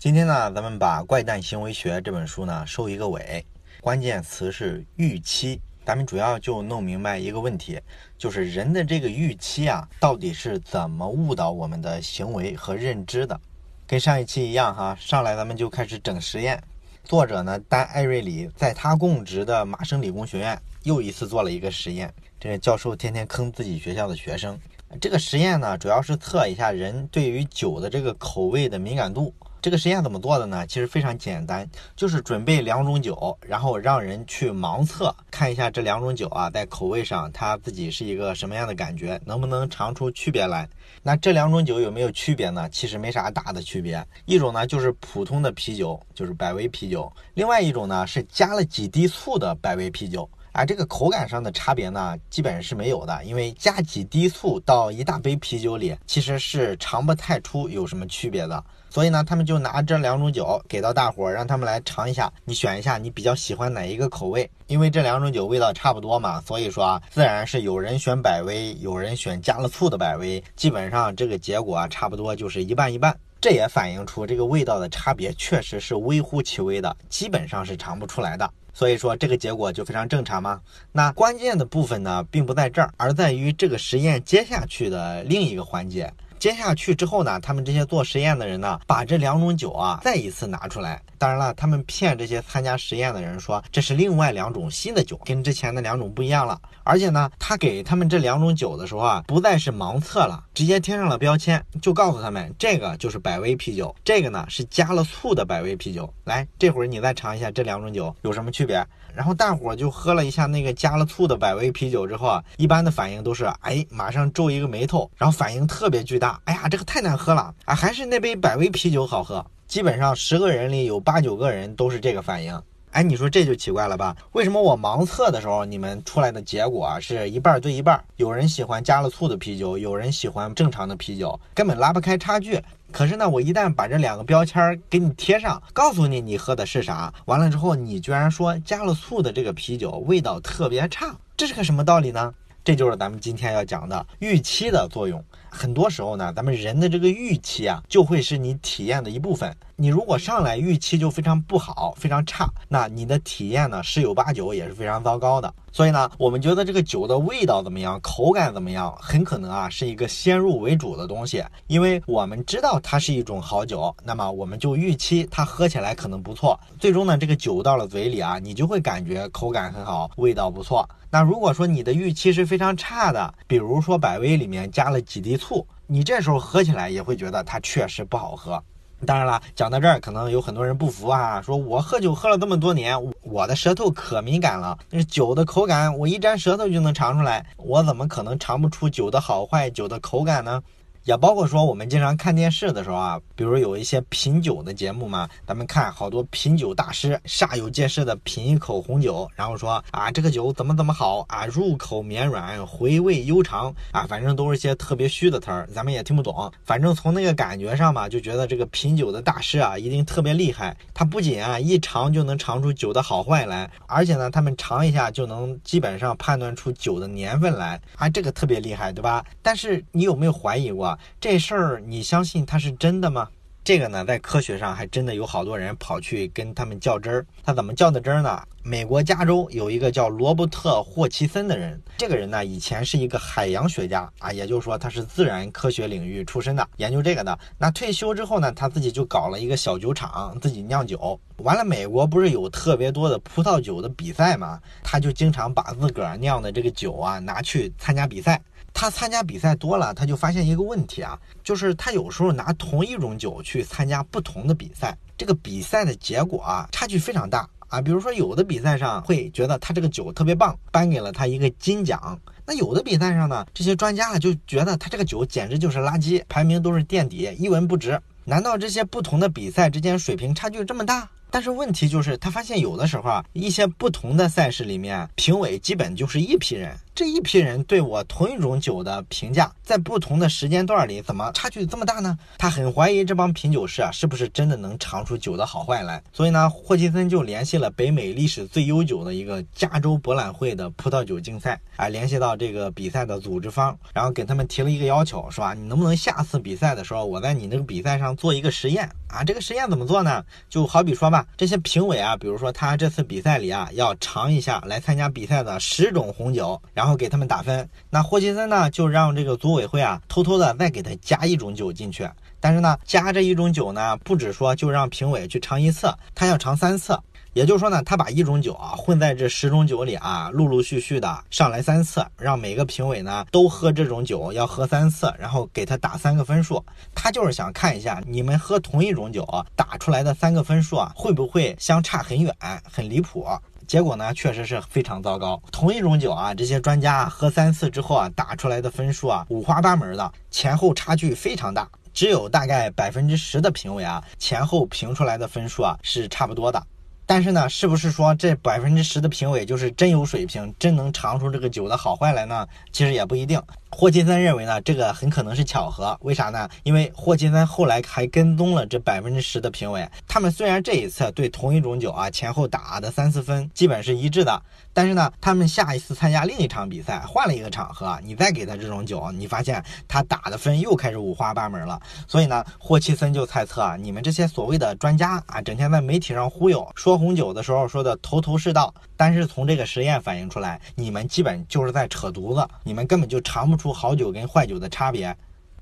今天呢，咱们把《怪诞行为学》这本书呢收一个尾，关键词是预期。咱们主要就弄明白一个问题，就是人的这个预期啊，到底是怎么误导我们的行为和认知的？跟上一期一样哈，上来咱们就开始整实验。作者呢，丹·艾瑞里在他供职的麻省理工学院又一次做了一个实验。这个教授天天坑自己学校的学生。这个实验呢，主要是测一下人对于酒的这个口味的敏感度。这个实验怎么做的呢？其实非常简单，就是准备两种酒，然后让人去盲测，看一下这两种酒啊，在口味上他自己是一个什么样的感觉，能不能尝出区别来。那这两种酒有没有区别呢？其实没啥大的区别。一种呢就是普通的啤酒，就是百威啤酒；另外一种呢是加了几滴醋的百威啤酒。啊，这个口感上的差别呢，基本是没有的，因为加几滴醋到一大杯啤酒里，其实是尝不太出有什么区别的。所以呢，他们就拿这两种酒给到大伙儿，让他们来尝一下，你选一下你比较喜欢哪一个口味。因为这两种酒味道差不多嘛，所以说啊，自然是有人选百威，有人选加了醋的百威，基本上这个结果啊，差不多就是一半一半。这也反映出这个味道的差别确实是微乎其微的，基本上是尝不出来的。所以说这个结果就非常正常吗？那关键的部分呢，并不在这儿，而在于这个实验接下去的另一个环节。接下去之后呢，他们这些做实验的人呢，把这两种酒啊再一次拿出来。当然了，他们骗这些参加实验的人说这是另外两种新的酒，跟之前的两种不一样了。而且呢，他给他们这两种酒的时候啊，不再是盲测了，直接贴上了标签，就告诉他们这个就是百威啤酒，这个呢是加了醋的百威啤酒。来，这会儿你再尝一下这两种酒有什么区别。然后大伙儿就喝了一下那个加了醋的百威啤酒之后啊，一般的反应都是哎，马上皱一个眉头，然后反应特别巨大。哎呀，这个太难喝了啊，还是那杯百威啤酒好喝。基本上十个人里有八九个人都是这个反应，哎，你说这就奇怪了吧？为什么我盲测的时候，你们出来的结果是一半对一半？有人喜欢加了醋的啤酒，有人喜欢正常的啤酒，根本拉不开差距。可是呢，我一旦把这两个标签给你贴上，告诉你你喝的是啥，完了之后，你居然说加了醋的这个啤酒味道特别差，这是个什么道理呢？这就是咱们今天要讲的预期的作用。很多时候呢，咱们人的这个预期啊，就会是你体验的一部分。你如果上来预期就非常不好、非常差，那你的体验呢，十有八九也是非常糟糕的。所以呢，我们觉得这个酒的味道怎么样、口感怎么样，很可能啊是一个先入为主的东西。因为我们知道它是一种好酒，那么我们就预期它喝起来可能不错。最终呢，这个酒到了嘴里啊，你就会感觉口感很好，味道不错。那如果说你的预期是非常差的，比如说百威里面加了几滴醋，你这时候喝起来也会觉得它确实不好喝。当然了，讲到这儿，可能有很多人不服啊，说我喝酒喝了这么多年，我的舌头可敏感了，那酒的口感我一沾舌头就能尝出来，我怎么可能尝不出酒的好坏、酒的口感呢？也包括说，我们经常看电视的时候啊，比如有一些品酒的节目嘛，咱们看好多品酒大师煞有介事的品一口红酒，然后说啊，这个酒怎么怎么好啊，入口绵软，回味悠长啊，反正都是些特别虚的词儿，咱们也听不懂。反正从那个感觉上嘛，就觉得这个品酒的大师啊，一定特别厉害。他不仅啊一尝就能尝出酒的好坏来，而且呢，他们尝一下就能基本上判断出酒的年份来啊，这个特别厉害，对吧？但是你有没有怀疑过？这事儿你相信它是真的吗？这个呢，在科学上还真的有好多人跑去跟他们较真儿。他怎么较的真儿呢？美国加州有一个叫罗伯特·霍奇森的人，这个人呢以前是一个海洋学家啊，也就是说他是自然科学领域出身的，研究这个的。那退休之后呢，他自己就搞了一个小酒厂，自己酿酒。完了，美国不是有特别多的葡萄酒的比赛吗？他就经常把自个儿酿的这个酒啊拿去参加比赛。他参加比赛多了，他就发现一个问题啊，就是他有时候拿同一种酒去参加不同的比赛，这个比赛的结果啊差距非常大啊。比如说有的比赛上会觉得他这个酒特别棒，颁给了他一个金奖；那有的比赛上呢，这些专家就觉得他这个酒简直就是垃圾，排名都是垫底，一文不值。难道这些不同的比赛之间水平差距这么大？但是问题就是他发现有的时候啊，一些不同的赛事里面评委基本就是一批人。这一批人对我同一种酒的评价，在不同的时间段里怎么差距这么大呢？他很怀疑这帮品酒师啊，是不是真的能尝出酒的好坏来。所以呢，霍奇森就联系了北美历史最悠久的一个加州博览会的葡萄酒竞赛，啊，联系到这个比赛的组织方，然后给他们提了一个要求，是吧？你能不能下次比赛的时候，我在你那个比赛上做一个实验啊？这个实验怎么做呢？就好比说吧，这些评委啊，比如说他这次比赛里啊，要尝一下来参加比赛的十种红酒，然后然后给他们打分。那霍奇森呢，就让这个组委会啊，偷偷的再给他加一种酒进去。但是呢，加这一种酒呢，不止说就让评委去尝一次，他要尝三次。也就是说呢，他把一种酒啊混在这十种酒里啊，陆陆续续的上来三次，让每个评委呢都喝这种酒，要喝三次，然后给他打三个分数。他就是想看一下你们喝同一种酒打出来的三个分数啊，会不会相差很远、很离谱？结果呢，确实是非常糟糕。同一种酒啊，这些专家喝三次之后啊，打出来的分数啊，五花八门的，前后差距非常大。只有大概百分之十的评委啊，前后评出来的分数啊是差不多的。但是呢，是不是说这百分之十的评委就是真有水平，真能尝出这个酒的好坏来呢？其实也不一定。霍奇森认为呢，这个很可能是巧合。为啥呢？因为霍奇森后来还跟踪了这百分之十的评委，他们虽然这一次对同一种酒啊前后打的三四分基本是一致的，但是呢，他们下一次参加另一场比赛，换了一个场合，你再给他这种酒，你发现他打的分又开始五花八门了。所以呢，霍奇森就猜测啊，你们这些所谓的专家啊，整天在媒体上忽悠，说红酒的时候说的头头是道，但是从这个实验反映出来，你们基本就是在扯犊子，你们根本就尝不。出好酒跟坏酒的差别，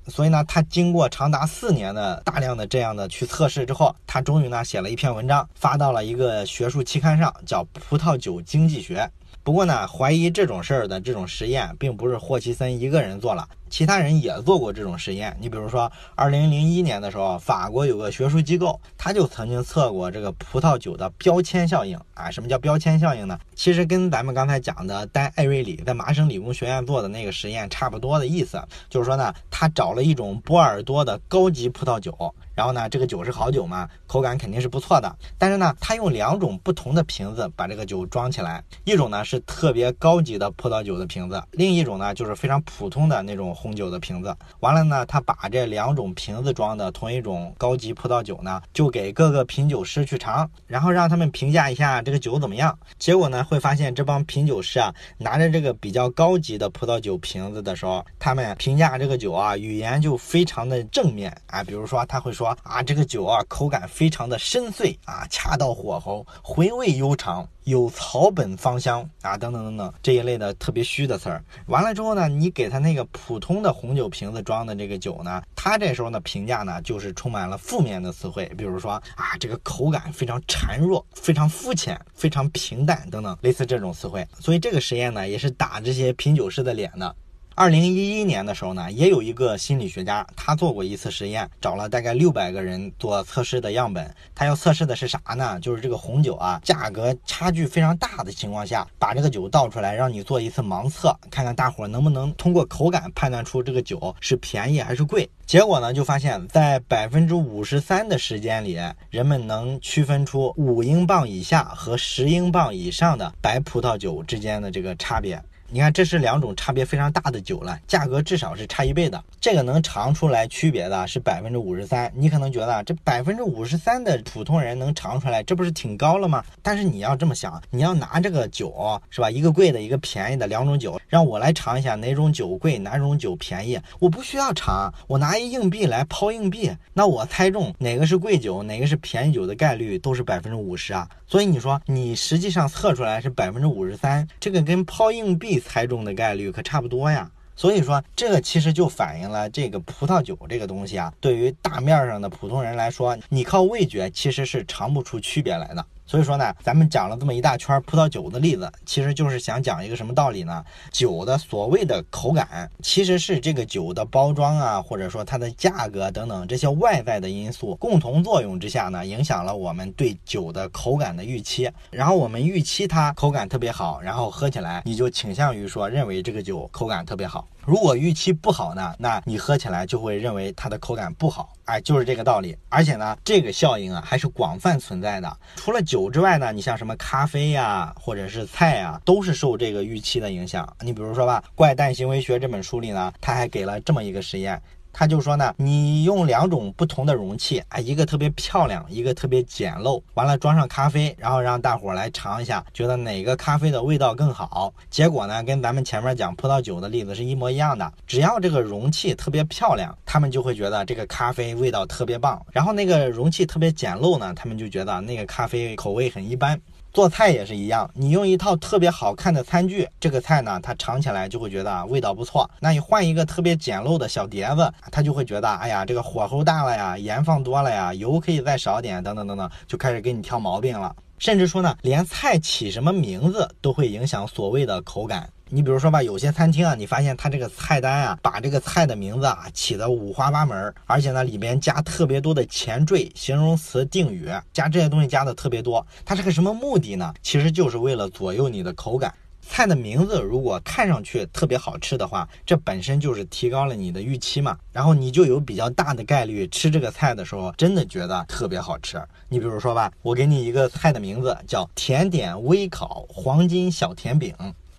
所以呢，他经过长达四年的大量的这样的去测试之后，他终于呢写了一篇文章，发到了一个学术期刊上，叫《葡萄酒经济学》。不过呢，怀疑这种事儿的这种实验，并不是霍奇森一个人做了。其他人也做过这种实验，你比如说，二零零一年的时候，法国有个学术机构，他就曾经测过这个葡萄酒的标签效应啊。什么叫标签效应呢？其实跟咱们刚才讲的丹艾瑞里在麻省理工学院做的那个实验差不多的意思，就是说呢，他找了一种波尔多的高级葡萄酒，然后呢，这个酒是好酒嘛，口感肯定是不错的。但是呢，他用两种不同的瓶子把这个酒装起来，一种呢是特别高级的葡萄酒的瓶子，另一种呢就是非常普通的那种。红酒的瓶子，完了呢，他把这两种瓶子装的同一种高级葡萄酒呢，就给各个品酒师去尝，然后让他们评价一下这个酒怎么样。结果呢，会发现这帮品酒师啊，拿着这个比较高级的葡萄酒瓶子的时候，他们评价这个酒啊，语言就非常的正面啊。比如说，他会说啊，这个酒啊，口感非常的深邃啊，恰到火候，回味悠长。有草本芳香啊，等等等等这一类的特别虚的词儿。完了之后呢，你给他那个普通的红酒瓶子装的这个酒呢，他这时候呢评价呢就是充满了负面的词汇，比如说啊，这个口感非常孱弱，非常肤浅，非常平淡等等类似这种词汇。所以这个实验呢也是打这些品酒师的脸的。二零一一年的时候呢，也有一个心理学家，他做过一次实验，找了大概六百个人做测试的样本。他要测试的是啥呢？就是这个红酒啊，价格差距非常大的情况下，把这个酒倒出来，让你做一次盲测，看看大伙能不能通过口感判断出这个酒是便宜还是贵。结果呢，就发现，在百分之五十三的时间里，人们能区分出五英镑以下和十英镑以上的白葡萄酒之间的这个差别。你看，这是两种差别非常大的酒了，价格至少是差一倍的。这个能尝出来区别的是百分之五十三。你可能觉得这百分之五十三的普通人能尝出来，这不是挺高了吗？但是你要这么想，你要拿这个酒是吧，一个贵的，一个便宜的两种酒，让我来尝一下哪种酒贵，哪种酒便宜，我不需要尝，我拿一硬币来抛硬币，那我猜中哪个是贵酒，哪个是便宜酒的概率都是百分之五十啊。所以你说你实际上测出来是百分之五十三，这个跟抛硬币。猜中的概率可差不多呀，所以说这个其实就反映了这个葡萄酒这个东西啊，对于大面上的普通人来说，你靠味觉其实是尝不出区别来的。所以说呢，咱们讲了这么一大圈葡萄酒的例子，其实就是想讲一个什么道理呢？酒的所谓的口感，其实是这个酒的包装啊，或者说它的价格等等这些外在的因素共同作用之下呢，影响了我们对酒的口感的预期。然后我们预期它口感特别好，然后喝起来你就倾向于说认为这个酒口感特别好。如果预期不好呢，那你喝起来就会认为它的口感不好，哎，就是这个道理。而且呢，这个效应啊还是广泛存在的。除了酒之外呢，你像什么咖啡呀，或者是菜呀，都是受这个预期的影响。你比如说吧，《怪诞行为学》这本书里呢，他还给了这么一个实验。他就说呢，你用两种不同的容器啊，一个特别漂亮，一个特别简陋，完了装上咖啡，然后让大伙来尝一下，觉得哪个咖啡的味道更好。结果呢，跟咱们前面讲葡萄酒的例子是一模一样的。只要这个容器特别漂亮，他们就会觉得这个咖啡味道特别棒。然后那个容器特别简陋呢，他们就觉得那个咖啡口味很一般。做菜也是一样，你用一套特别好看的餐具，这个菜呢，它尝起来就会觉得味道不错。那你换一个特别简陋的小碟子，他就会觉得，哎呀，这个火候大了呀，盐放多了呀，油可以再少点，等等等等，就开始给你挑毛病了。甚至说呢，连菜起什么名字都会影响所谓的口感。你比如说吧，有些餐厅啊，你发现它这个菜单啊，把这个菜的名字啊起得五花八门，而且呢里边加特别多的前缀、形容词、定语，加这些东西加的特别多。它是个什么目的呢？其实就是为了左右你的口感。菜的名字如果看上去特别好吃的话，这本身就是提高了你的预期嘛，然后你就有比较大的概率吃这个菜的时候真的觉得特别好吃。你比如说吧，我给你一个菜的名字叫甜点微烤黄金小甜饼。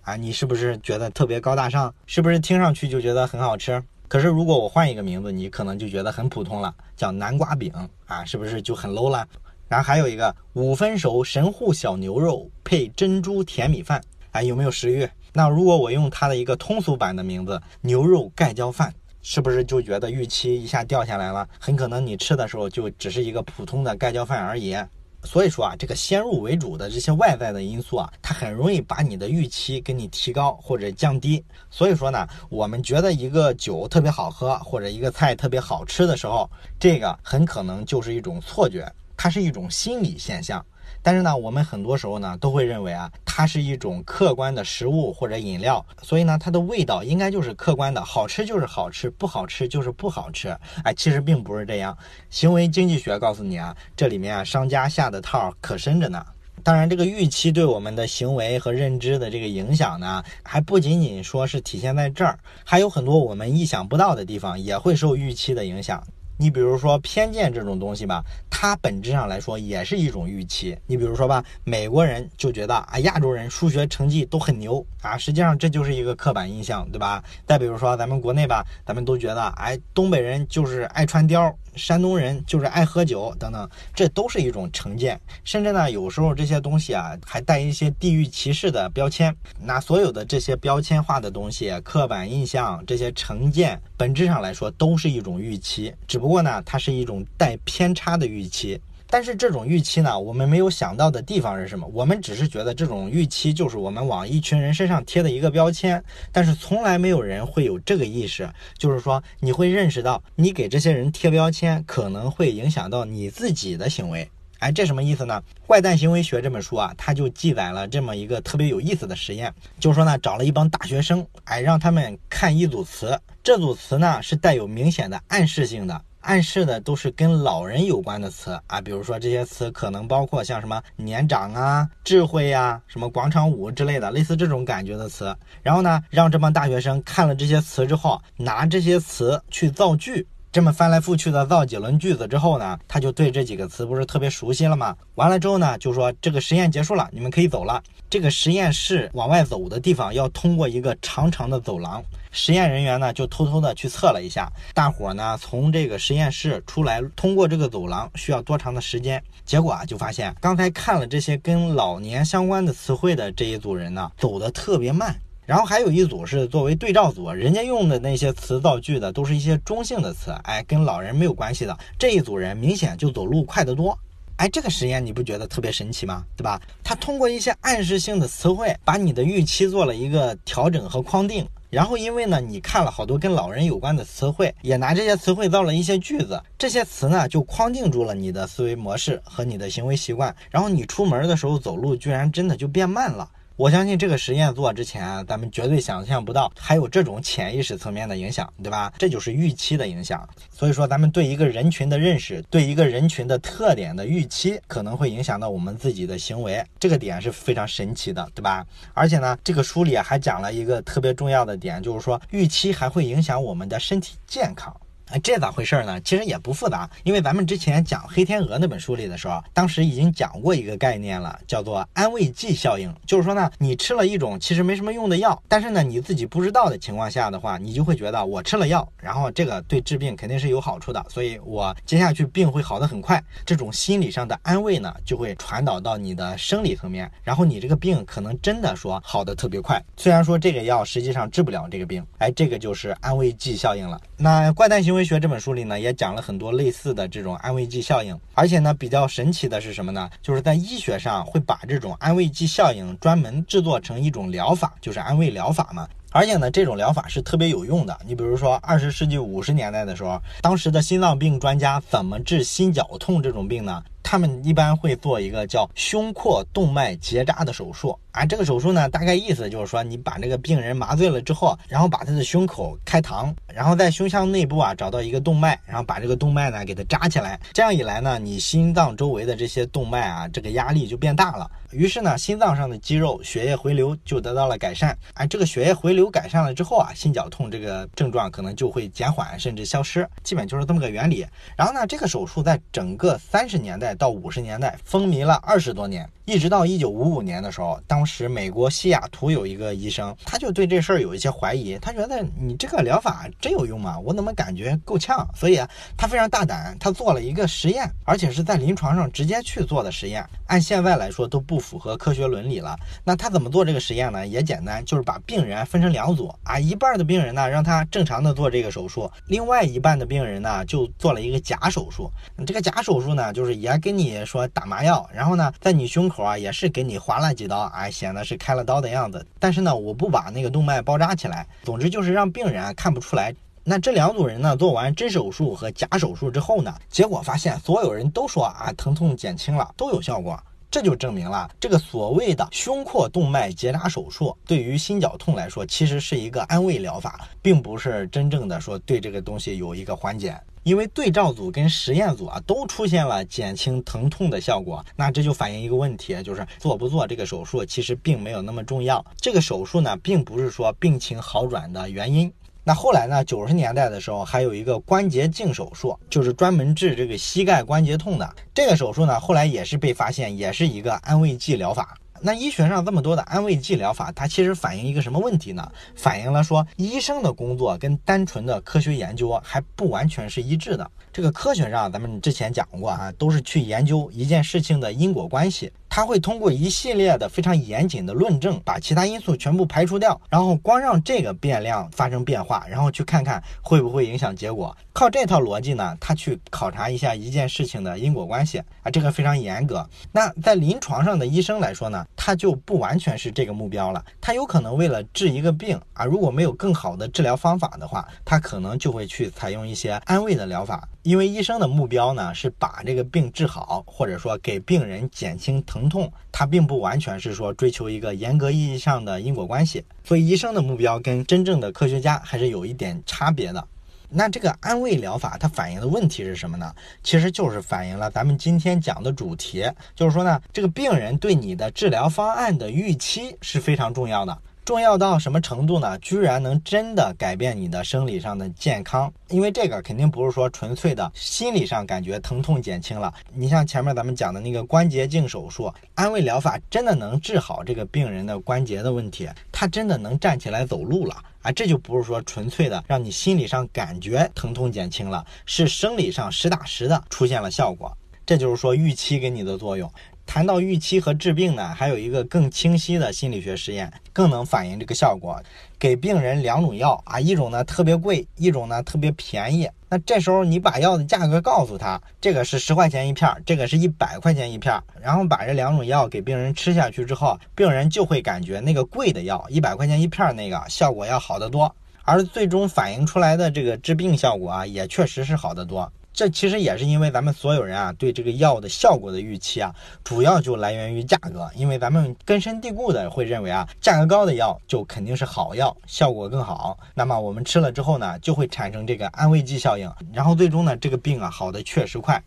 啊，你是不是觉得特别高大上？是不是听上去就觉得很好吃？可是如果我换一个名字，你可能就觉得很普通了，叫南瓜饼啊，是不是就很 low 了？然后还有一个五分熟神户小牛肉配珍珠甜米饭，哎，有没有食欲？那如果我用它的一个通俗版的名字牛肉盖浇饭，是不是就觉得预期一下掉下来了？很可能你吃的时候就只是一个普通的盖浇饭而已。所以说啊，这个先入为主的这些外在的因素啊，它很容易把你的预期给你提高或者降低。所以说呢，我们觉得一个酒特别好喝或者一个菜特别好吃的时候，这个很可能就是一种错觉，它是一种心理现象。但是呢，我们很多时候呢都会认为啊，它是一种客观的食物或者饮料，所以呢，它的味道应该就是客观的，好吃就是好吃，不好吃就是不好吃。哎，其实并不是这样。行为经济学告诉你啊，这里面啊商家下的套可深着呢。当然，这个预期对我们的行为和认知的这个影响呢，还不仅仅说是体现在这儿，还有很多我们意想不到的地方也会受预期的影响。你比如说偏见这种东西吧，它本质上来说也是一种预期。你比如说吧，美国人就觉得啊，亚洲人数学成绩都很牛啊，实际上这就是一个刻板印象，对吧？再比如说咱们国内吧，咱们都觉得哎，东北人就是爱穿貂。山东人就是爱喝酒等等，这都是一种成见，甚至呢，有时候这些东西啊，还带一些地域歧视的标签。那所有的这些标签化的东西、刻板印象、这些成见，本质上来说都是一种预期，只不过呢，它是一种带偏差的预期。但是这种预期呢，我们没有想到的地方是什么？我们只是觉得这种预期就是我们往一群人身上贴的一个标签，但是从来没有人会有这个意识，就是说你会认识到你给这些人贴标签可能会影响到你自己的行为。哎，这什么意思呢？《怪诞行为学》这本书啊，它就记载了这么一个特别有意思的实验，就是说呢，找了一帮大学生，哎，让他们看一组词，这组词呢是带有明显的暗示性的。暗示的都是跟老人有关的词啊，比如说这些词可能包括像什么年长啊、智慧呀、什么广场舞之类的，类似这种感觉的词。然后呢，让这帮大学生看了这些词之后，拿这些词去造句。这么翻来覆去的造几轮句子之后呢，他就对这几个词不是特别熟悉了吗？完了之后呢，就说这个实验结束了，你们可以走了。这个实验室往外走的地方要通过一个长长的走廊，实验人员呢就偷偷的去测了一下，大伙呢从这个实验室出来，通过这个走廊需要多长的时间？结果啊就发现，刚才看了这些跟老年相关的词汇的这一组人呢，走的特别慢。然后还有一组是作为对照组，人家用的那些词造句的都是一些中性的词，哎，跟老人没有关系的。这一组人明显就走路快得多，哎，这个实验你不觉得特别神奇吗？对吧？他通过一些暗示性的词汇，把你的预期做了一个调整和框定。然后因为呢，你看了好多跟老人有关的词汇，也拿这些词汇造了一些句子，这些词呢就框定住了你的思维模式和你的行为习惯。然后你出门的时候走路，居然真的就变慢了。我相信这个实验做之前，咱们绝对想象不到还有这种潜意识层面的影响，对吧？这就是预期的影响。所以说，咱们对一个人群的认识，对一个人群的特点的预期，可能会影响到我们自己的行为。这个点是非常神奇的，对吧？而且呢，这个书里还讲了一个特别重要的点，就是说预期还会影响我们的身体健康。哎，这咋回事呢？其实也不复杂，因为咱们之前讲《黑天鹅》那本书里的时候，当时已经讲过一个概念了，叫做安慰剂效应。就是说呢，你吃了一种其实没什么用的药，但是呢你自己不知道的情况下的话，你就会觉得我吃了药，然后这个对治病肯定是有好处的，所以我接下去病会好的很快。这种心理上的安慰呢，就会传导到你的生理层面，然后你这个病可能真的说好的特别快。虽然说这个药实际上治不了这个病，哎，这个就是安慰剂效应了。那怪诞行为。《医学》这本书里呢，也讲了很多类似的这种安慰剂效应，而且呢，比较神奇的是什么呢？就是在医学上会把这种安慰剂效应专门制作成一种疗法，就是安慰疗法嘛。而且呢，这种疗法是特别有用的。你比如说，二十世纪五十年代的时候，当时的心脏病专家怎么治心绞痛这种病呢？他们一般会做一个叫胸廓动脉结扎的手术啊，这个手术呢，大概意思就是说，你把这个病人麻醉了之后，然后把他的胸口开膛，然后在胸腔内部啊找到一个动脉，然后把这个动脉呢给它扎起来，这样一来呢，你心脏周围的这些动脉啊，这个压力就变大了，于是呢，心脏上的肌肉血液回流就得到了改善，哎，这个血液回流改善了之后啊，心绞痛这个症状可能就会减缓甚至消失，基本就是这么个原理。然后呢，这个手术在整个三十年代。到五十年代风靡了二十多年。一直到一九五五年的时候，当时美国西雅图有一个医生，他就对这事儿有一些怀疑，他觉得你这个疗法真有用吗？我怎么感觉够呛？所以他非常大胆，他做了一个实验，而且是在临床上直接去做的实验。按现在来说都不符合科学伦理了。那他怎么做这个实验呢？也简单，就是把病人分成两组啊，一半的病人呢让他正常的做这个手术，另外一半的病人呢就做了一个假手术。这个假手术呢，就是也跟你说打麻药，然后呢在你胸口。啊，也是给你划了几刀，啊，显得是开了刀的样子。但是呢，我不把那个动脉包扎起来。总之就是让病人看不出来。那这两组人呢，做完真手术和假手术之后呢，结果发现所有人都说啊，疼痛减轻了，都有效果。这就证明了这个所谓的胸廓动脉结扎手术对于心绞痛来说，其实是一个安慰疗法，并不是真正的说对这个东西有一个缓解。因为对照组跟实验组啊都出现了减轻疼痛的效果，那这就反映一个问题，就是做不做这个手术其实并没有那么重要。这个手术呢，并不是说病情好转的原因。那后来呢，九十年代的时候还有一个关节镜手术，就是专门治这个膝盖关节痛的。这个手术呢，后来也是被发现，也是一个安慰剂疗法。那医学上这么多的安慰剂疗法，它其实反映一个什么问题呢？反映了说医生的工作跟单纯的科学研究还不完全是一致的。这个科学上，咱们之前讲过啊，都是去研究一件事情的因果关系。他会通过一系列的非常严谨的论证，把其他因素全部排除掉，然后光让这个变量发生变化，然后去看看会不会影响结果。靠这套逻辑呢，他去考察一下一件事情的因果关系啊，这个非常严格。那在临床上的医生来说呢，他就不完全是这个目标了。他有可能为了治一个病啊，如果没有更好的治疗方法的话，他可能就会去采用一些安慰的疗法。因为医生的目标呢是把这个病治好，或者说给病人减轻疼痛，他并不完全是说追求一个严格意义上的因果关系。所以医生的目标跟真正的科学家还是有一点差别的。那这个安慰疗法它反映的问题是什么呢？其实就是反映了咱们今天讲的主题，就是说呢，这个病人对你的治疗方案的预期是非常重要的。重要到什么程度呢？居然能真的改变你的生理上的健康，因为这个肯定不是说纯粹的心理上感觉疼痛减轻了。你像前面咱们讲的那个关节镜手术，安慰疗法真的能治好这个病人的关节的问题，他真的能站起来走路了啊！这就不是说纯粹的让你心理上感觉疼痛减轻了，是生理上实打实的出现了效果。这就是说预期给你的作用。谈到预期和治病呢，还有一个更清晰的心理学实验，更能反映这个效果。给病人两种药啊，一种呢特别贵，一种呢特别便宜。那这时候你把药的价格告诉他，这个是十块钱一片，这个是一百块钱一片，然后把这两种药给病人吃下去之后，病人就会感觉那个贵的药，一百块钱一片那个效果要好得多，而最终反映出来的这个治病效果啊，也确实是好得多。这其实也是因为咱们所有人啊对这个药的效果的预期啊，主要就来源于价格，因为咱们根深蒂固的会认为啊，价格高的药就肯定是好药，效果更好。那么我们吃了之后呢，就会产生这个安慰剂效应，然后最终呢，这个病啊好的确实快。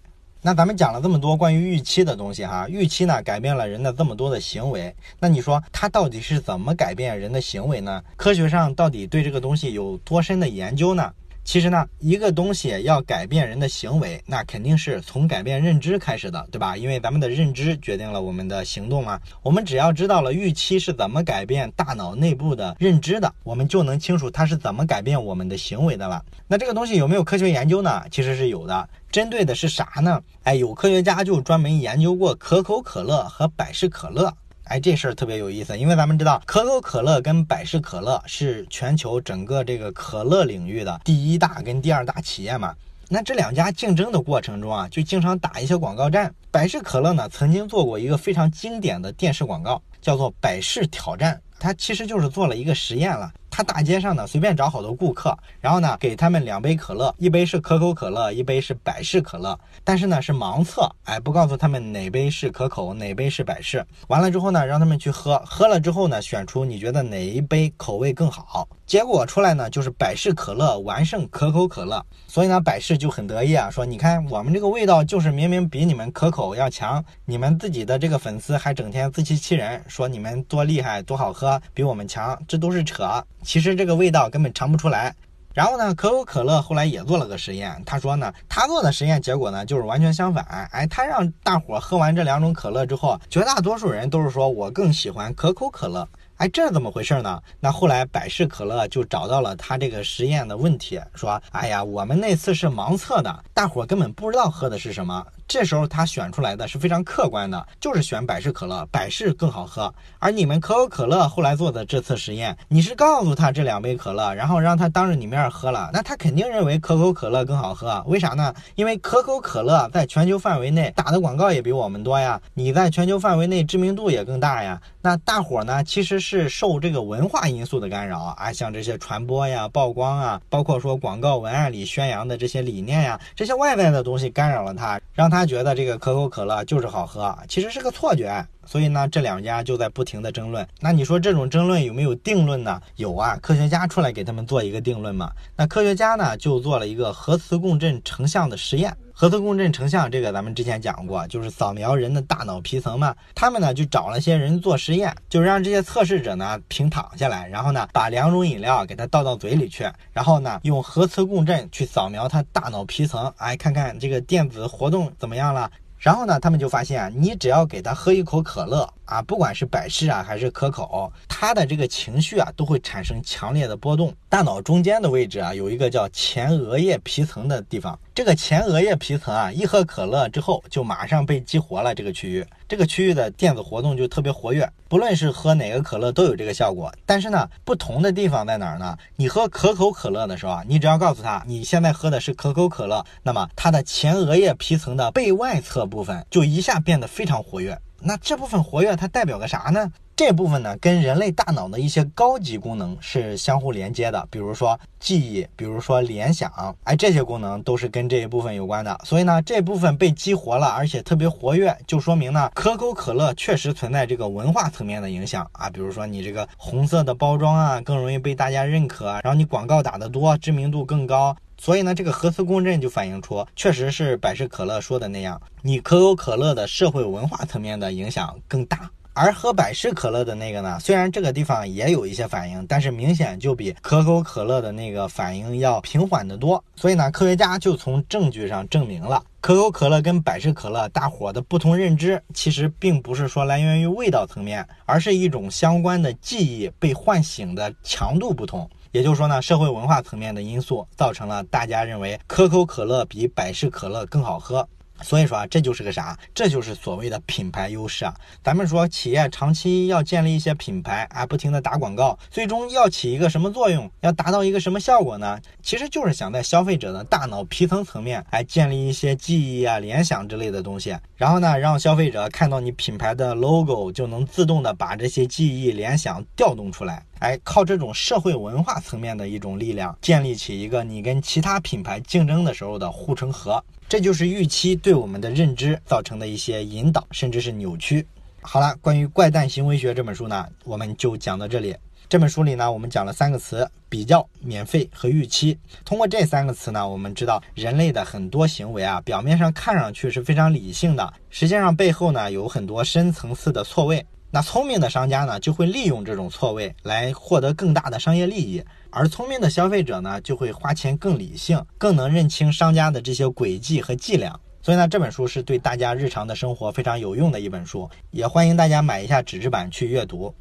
那咱们讲了这么多关于预期的东西哈，预期呢改变了人的这么多的行为，那你说它到底是怎么改变人的行为呢？科学上到底对这个东西有多深的研究呢？其实呢，一个东西要改变人的行为，那肯定是从改变认知开始的，对吧？因为咱们的认知决定了我们的行动嘛。我们只要知道了预期是怎么改变大脑内部的认知的，我们就能清楚它是怎么改变我们的行为的了。那这个东西有没有科学研究呢？其实是有的，针对的是啥呢？哎，有科学家就专门研究过可口可乐和百事可乐。哎，这事儿特别有意思，因为咱们知道可口可乐跟百事可乐是全球整个这个可乐领域的第一大跟第二大企业嘛。那这两家竞争的过程中啊，就经常打一些广告战。百事可乐呢，曾经做过一个非常经典的电视广告，叫做“百事挑战”，它其实就是做了一个实验了。他大街上呢，随便找好多顾客，然后呢，给他们两杯可乐，一杯是可口可乐，一杯是百事可乐。但是呢，是盲测，哎，不告诉他们哪杯是可口，哪杯是百事。完了之后呢，让他们去喝，喝了之后呢，选出你觉得哪一杯口味更好。结果出来呢，就是百事可乐完胜可口可乐。所以呢，百事就很得意啊，说你看我们这个味道就是明明比你们可口要强，你们自己的这个粉丝还整天自欺欺人，说你们多厉害多好喝，比我们强，这都是扯。其实这个味道根本尝不出来。然后呢，可口可乐后来也做了个实验，他说呢，他做的实验结果呢就是完全相反。哎，他让大伙喝完这两种可乐之后，绝大多数人都是说我更喜欢可口可乐。哎，这怎么回事呢？那后来百事可乐就找到了他这个实验的问题，说，哎呀，我们那次是盲测的，大伙根本不知道喝的是什么。这时候他选出来的是非常客观的，就是选百事可乐，百事更好喝。而你们可口可乐后来做的这次实验，你是告诉他这两杯可乐，然后让他当着你面喝了，那他肯定认为可口可乐更好喝。为啥呢？因为可口可乐在全球范围内打的广告也比我们多呀，你在全球范围内知名度也更大呀。那大伙呢，其实是是受这个文化因素的干扰啊，像这些传播呀、曝光啊，包括说广告文案里宣扬的这些理念呀，这些外在的东西干扰了他，让他。觉得这个可口可乐就是好喝，其实是个错觉。所以呢，这两家就在不停的争论。那你说这种争论有没有定论呢？有啊，科学家出来给他们做一个定论嘛。那科学家呢就做了一个核磁共振成像的实验。核磁共振成像这个咱们之前讲过，就是扫描人的大脑皮层嘛。他们呢就找了些人做实验，就让这些测试者呢平躺下来，然后呢把两种饮料给他倒到嘴里去，然后呢用核磁共振去扫描他大脑皮层，哎，看看这个电子活动怎么样了。然后呢，他们就发现啊，你只要给他喝一口可乐啊，不管是百事啊还是可口，他的这个情绪啊都会产生强烈的波动。大脑中间的位置啊，有一个叫前额叶皮层的地方。这个前额叶皮层啊，一喝可乐之后，就马上被激活了。这个区域，这个区域的电子活动就特别活跃。不论是喝哪个可乐都有这个效果。但是呢，不同的地方在哪儿呢？你喝可口可乐的时候啊，你只要告诉他你现在喝的是可口可乐，那么它的前额叶皮层的背外侧部分就一下变得非常活跃。那这部分活跃它代表个啥呢？这部分呢，跟人类大脑的一些高级功能是相互连接的，比如说记忆，比如说联想，哎，这些功能都是跟这一部分有关的。所以呢，这部分被激活了，而且特别活跃，就说明呢，可口可乐确实存在这个文化层面的影响啊。比如说你这个红色的包装啊，更容易被大家认可，然后你广告打得多，知名度更高。所以呢，这个核磁共振就反映出，确实是百事可乐说的那样，你可口可乐的社会文化层面的影响更大。而喝百事可乐的那个呢，虽然这个地方也有一些反应，但是明显就比可口可乐的那个反应要平缓得多。所以呢，科学家就从证据上证明了可口可乐跟百事可乐大伙的不同认知，其实并不是说来源于味道层面，而是一种相关的记忆被唤醒的强度不同。也就是说呢，社会文化层面的因素造成了大家认为可口可乐比百事可乐更好喝。所以说啊，这就是个啥？这就是所谓的品牌优势啊。咱们说企业长期要建立一些品牌啊，不停的打广告，最终要起一个什么作用？要达到一个什么效果呢？其实就是想在消费者的大脑皮层层面，哎建立一些记忆啊、联想之类的东西，然后呢，让消费者看到你品牌的 logo，就能自动的把这些记忆联想调动出来。哎，靠这种社会文化层面的一种力量，建立起一个你跟其他品牌竞争的时候的护城河。这就是预期对我们的认知造成的一些引导，甚至是扭曲。好了，关于《怪诞行为学》这本书呢，我们就讲到这里。这本书里呢，我们讲了三个词：比较、免费和预期。通过这三个词呢，我们知道人类的很多行为啊，表面上看上去是非常理性的，实际上背后呢有很多深层次的错位。那聪明的商家呢，就会利用这种错位来获得更大的商业利益，而聪明的消费者呢，就会花钱更理性，更能认清商家的这些诡计和伎俩。所以呢，这本书是对大家日常的生活非常有用的一本书，也欢迎大家买一下纸质版去阅读。